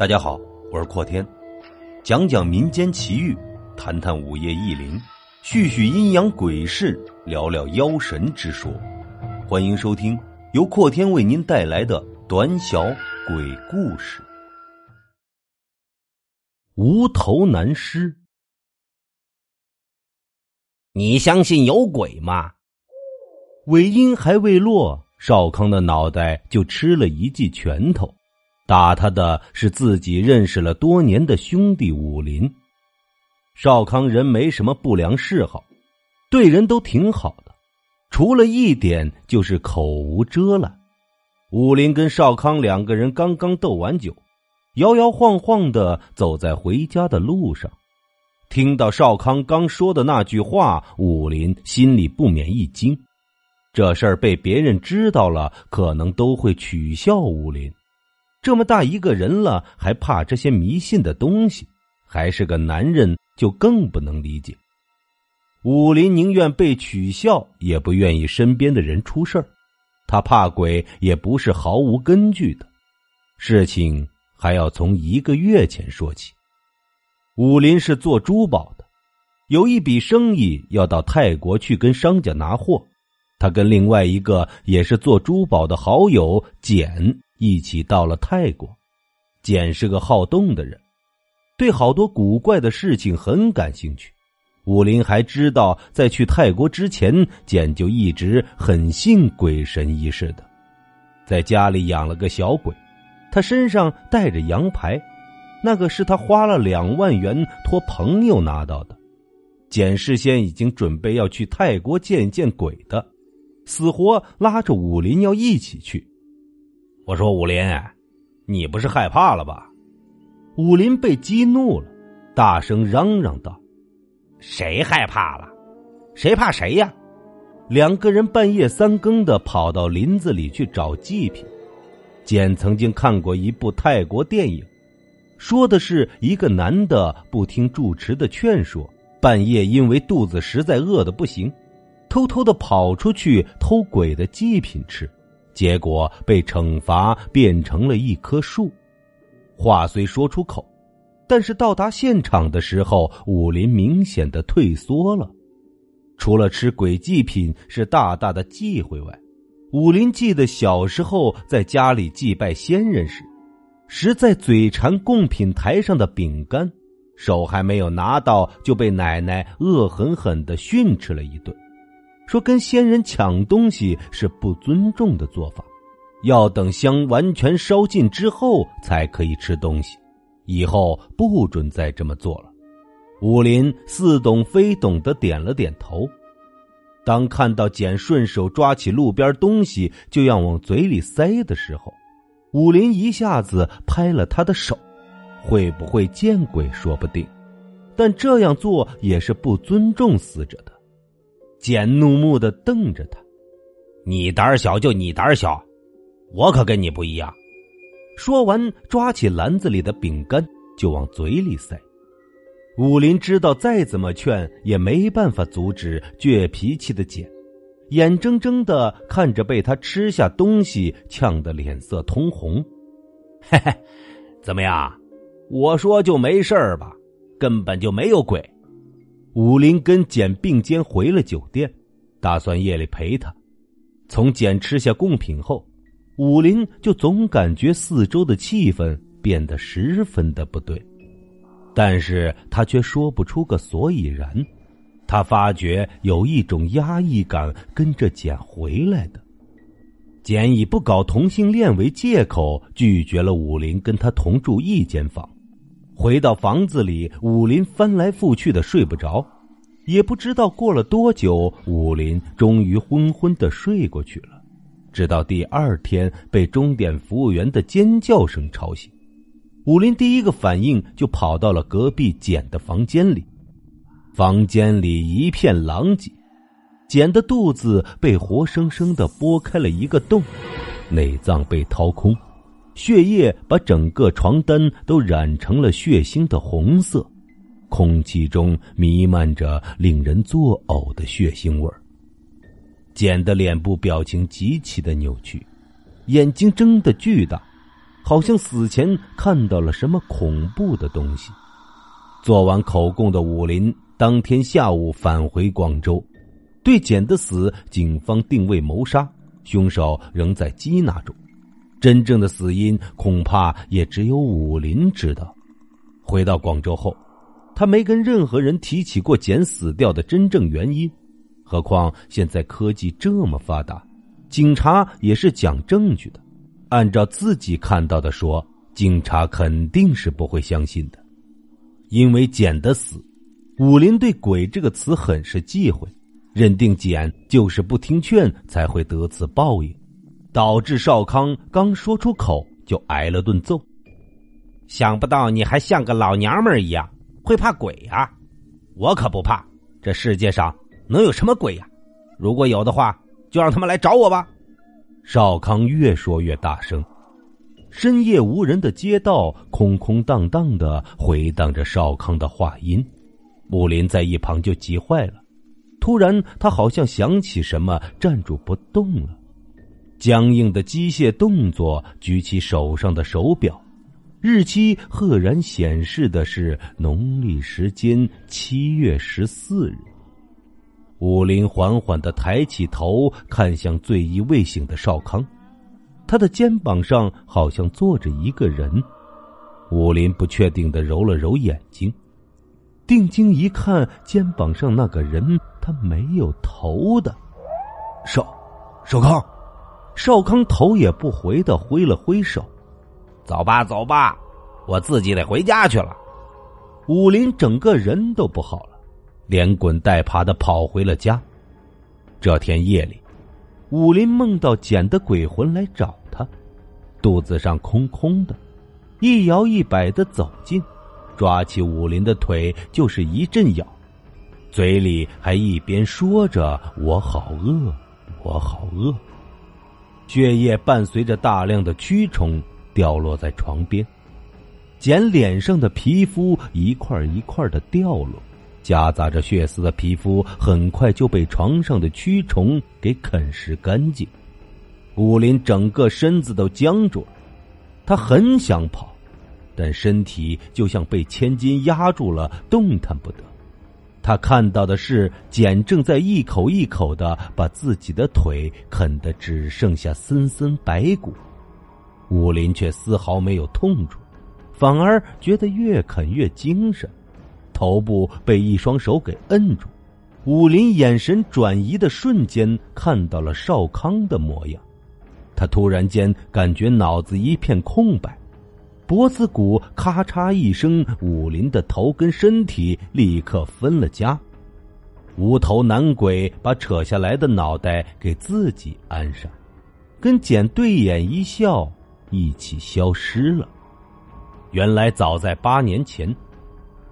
大家好，我是阔天，讲讲民间奇遇，谈谈午夜异灵，叙叙阴阳鬼事，聊聊妖神之说。欢迎收听由阔天为您带来的短小鬼故事。无头男尸，你相信有鬼吗？尾音还未落，少康的脑袋就吃了一记拳头。打他的是自己认识了多年的兄弟武林。少康人没什么不良嗜好，对人都挺好的，除了一点就是口无遮拦。武林跟少康两个人刚刚斗完酒，摇摇晃晃的走在回家的路上，听到少康刚说的那句话，武林心里不免一惊。这事儿被别人知道了，可能都会取笑武林。这么大一个人了，还怕这些迷信的东西？还是个男人，就更不能理解。武林宁愿被取笑，也不愿意身边的人出事儿。他怕鬼，也不是毫无根据的。事情还要从一个月前说起。武林是做珠宝的，有一笔生意要到泰国去跟商家拿货。他跟另外一个也是做珠宝的好友简。一起到了泰国，简是个好动的人，对好多古怪的事情很感兴趣。武林还知道，在去泰国之前，简就一直很信鬼神一事的，在家里养了个小鬼，他身上带着羊牌，那个是他花了两万元托朋友拿到的。简事先已经准备要去泰国见见鬼的，死活拉着武林要一起去。我说武林，你不是害怕了吧？武林被激怒了，大声嚷嚷道：“谁害怕了？谁怕谁呀？”两个人半夜三更的跑到林子里去找祭品。简曾经看过一部泰国电影，说的是一个男的不听住持的劝说，半夜因为肚子实在饿的不行，偷偷的跑出去偷鬼的祭品吃。结果被惩罚变成了一棵树。话虽说出口，但是到达现场的时候，武林明显的退缩了。除了吃鬼祭品是大大的忌讳外，武林记得小时候在家里祭拜先人时，实在嘴馋贡品台上的饼干，手还没有拿到就被奶奶恶狠狠的训斥了一顿。说跟先人抢东西是不尊重的做法，要等香完全烧尽之后才可以吃东西，以后不准再这么做了。武林似懂非懂的点了点头。当看到简顺手抓起路边东西就要往嘴里塞的时候，武林一下子拍了他的手，会不会见鬼说不定，但这样做也是不尊重死者的。简怒目的瞪着他：“你胆小就你胆小，我可跟你不一样。”说完，抓起篮子里的饼干就往嘴里塞。武林知道再怎么劝也没办法阻止倔脾气的简，眼睁睁的看着被他吃下东西，呛得脸色通红。嘿嘿，怎么样？我说就没事吧？根本就没有鬼。武林跟简并肩回了酒店，打算夜里陪他。从简吃下贡品后，武林就总感觉四周的气氛变得十分的不对，但是他却说不出个所以然。他发觉有一种压抑感跟着简回来的。简以不搞同性恋为借口，拒绝了武林跟他同住一间房。回到房子里，武林翻来覆去的睡不着，也不知道过了多久，武林终于昏昏的睡过去了。直到第二天被钟点服务员的尖叫声吵醒，武林第一个反应就跑到了隔壁简的房间里。房间里一片狼藉，简的肚子被活生生的剥开了一个洞，内脏被掏空。血液把整个床单都染成了血腥的红色，空气中弥漫着令人作呕的血腥味儿。简的脸部表情极其的扭曲，眼睛睁得巨大，好像死前看到了什么恐怖的东西。做完口供的武林当天下午返回广州，对简的死，警方定位谋杀，凶手仍在缉拿中。真正的死因恐怕也只有武林知道。回到广州后，他没跟任何人提起过简死掉的真正原因。何况现在科技这么发达，警察也是讲证据的。按照自己看到的说，警察肯定是不会相信的。因为简的死，武林对“鬼”这个词很是忌讳，认定简就是不听劝才会得此报应，导致少康刚说出口就挨了顿揍。想不到你还像个老娘们一样会怕鬼呀！我可不怕，这世界上能有什么鬼呀？如果有的话，就让他们来找我吧。少康越说越大声。深夜无人的街道，空空荡荡的回荡着少康的话音。武林在一旁就急坏了。突然，他好像想起什么，站住不动了。僵硬的机械动作，举起手上的手表，日期赫然显示的是农历时间七月十四日。武林缓缓的抬起头，看向醉意未醒的少康。他的肩膀上好像坐着一个人，武林不确定的揉了揉眼睛，定睛一看，肩膀上那个人他没有头的，少，少康，少康头也不回的挥了挥手，走吧走吧，我自己得回家去了。武林整个人都不好了，连滚带爬的跑回了家。这天夜里，武林梦到捡的鬼魂来找他。肚子上空空的，一摇一摆的走近，抓起武林的腿就是一阵咬，嘴里还一边说着“我好饿，我好饿”。血液伴随着大量的蛆虫掉落在床边，捡脸上的皮肤一块一块的掉落，夹杂着血丝的皮肤很快就被床上的蛆虫给啃食干净。武林整个身子都僵住了，他很想跑，但身体就像被千斤压住了，动弹不得。他看到的是简正在一口一口的把自己的腿啃得只剩下森森白骨，武林却丝毫没有痛楚，反而觉得越啃越精神。头部被一双手给摁住，武林眼神转移的瞬间看到了少康的模样。他突然间感觉脑子一片空白，脖子骨咔嚓一声，武林的头跟身体立刻分了家。无头男鬼把扯下来的脑袋给自己安上，跟简对眼一笑，一起消失了。原来早在八年前，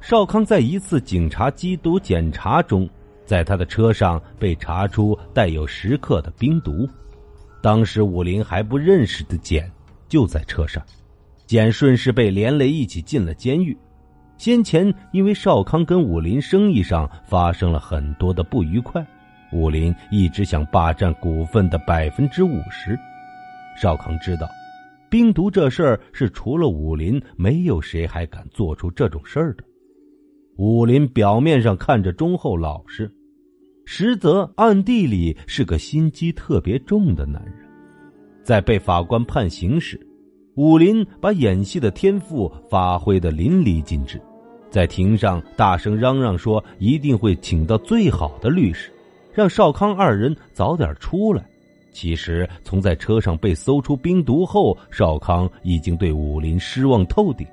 少康在一次警察缉毒检查中，在他的车上被查出带有十克的冰毒。当时武林还不认识的简就在车上，简顺势被连累一起进了监狱。先前因为少康跟武林生意上发生了很多的不愉快，武林一直想霸占股份的百分之五十。少康知道，冰毒这事儿是除了武林，没有谁还敢做出这种事儿的。武林表面上看着忠厚老实。实则暗地里是个心机特别重的男人，在被法官判刑时，武林把演戏的天赋发挥的淋漓尽致，在庭上大声嚷嚷说一定会请到最好的律师，让少康二人早点出来。其实从在车上被搜出冰毒后，少康已经对武林失望透顶，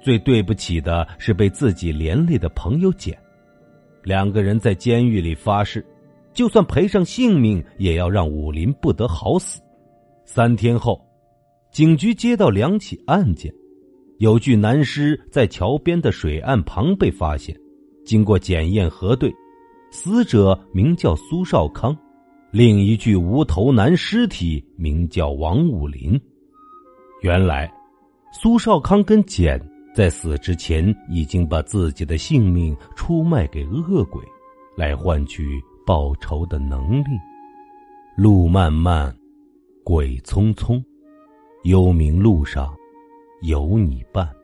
最对不起的是被自己连累的朋友简。两个人在监狱里发誓，就算赔上性命，也要让武林不得好死。三天后，警局接到两起案件，有具男尸在桥边的水岸旁被发现，经过检验核对，死者名叫苏少康；另一具无头男尸体名叫王武林。原来，苏少康跟简。在死之前，已经把自己的性命出卖给恶鬼，来换取报仇的能力。路漫漫，鬼匆匆，幽冥路上有你伴。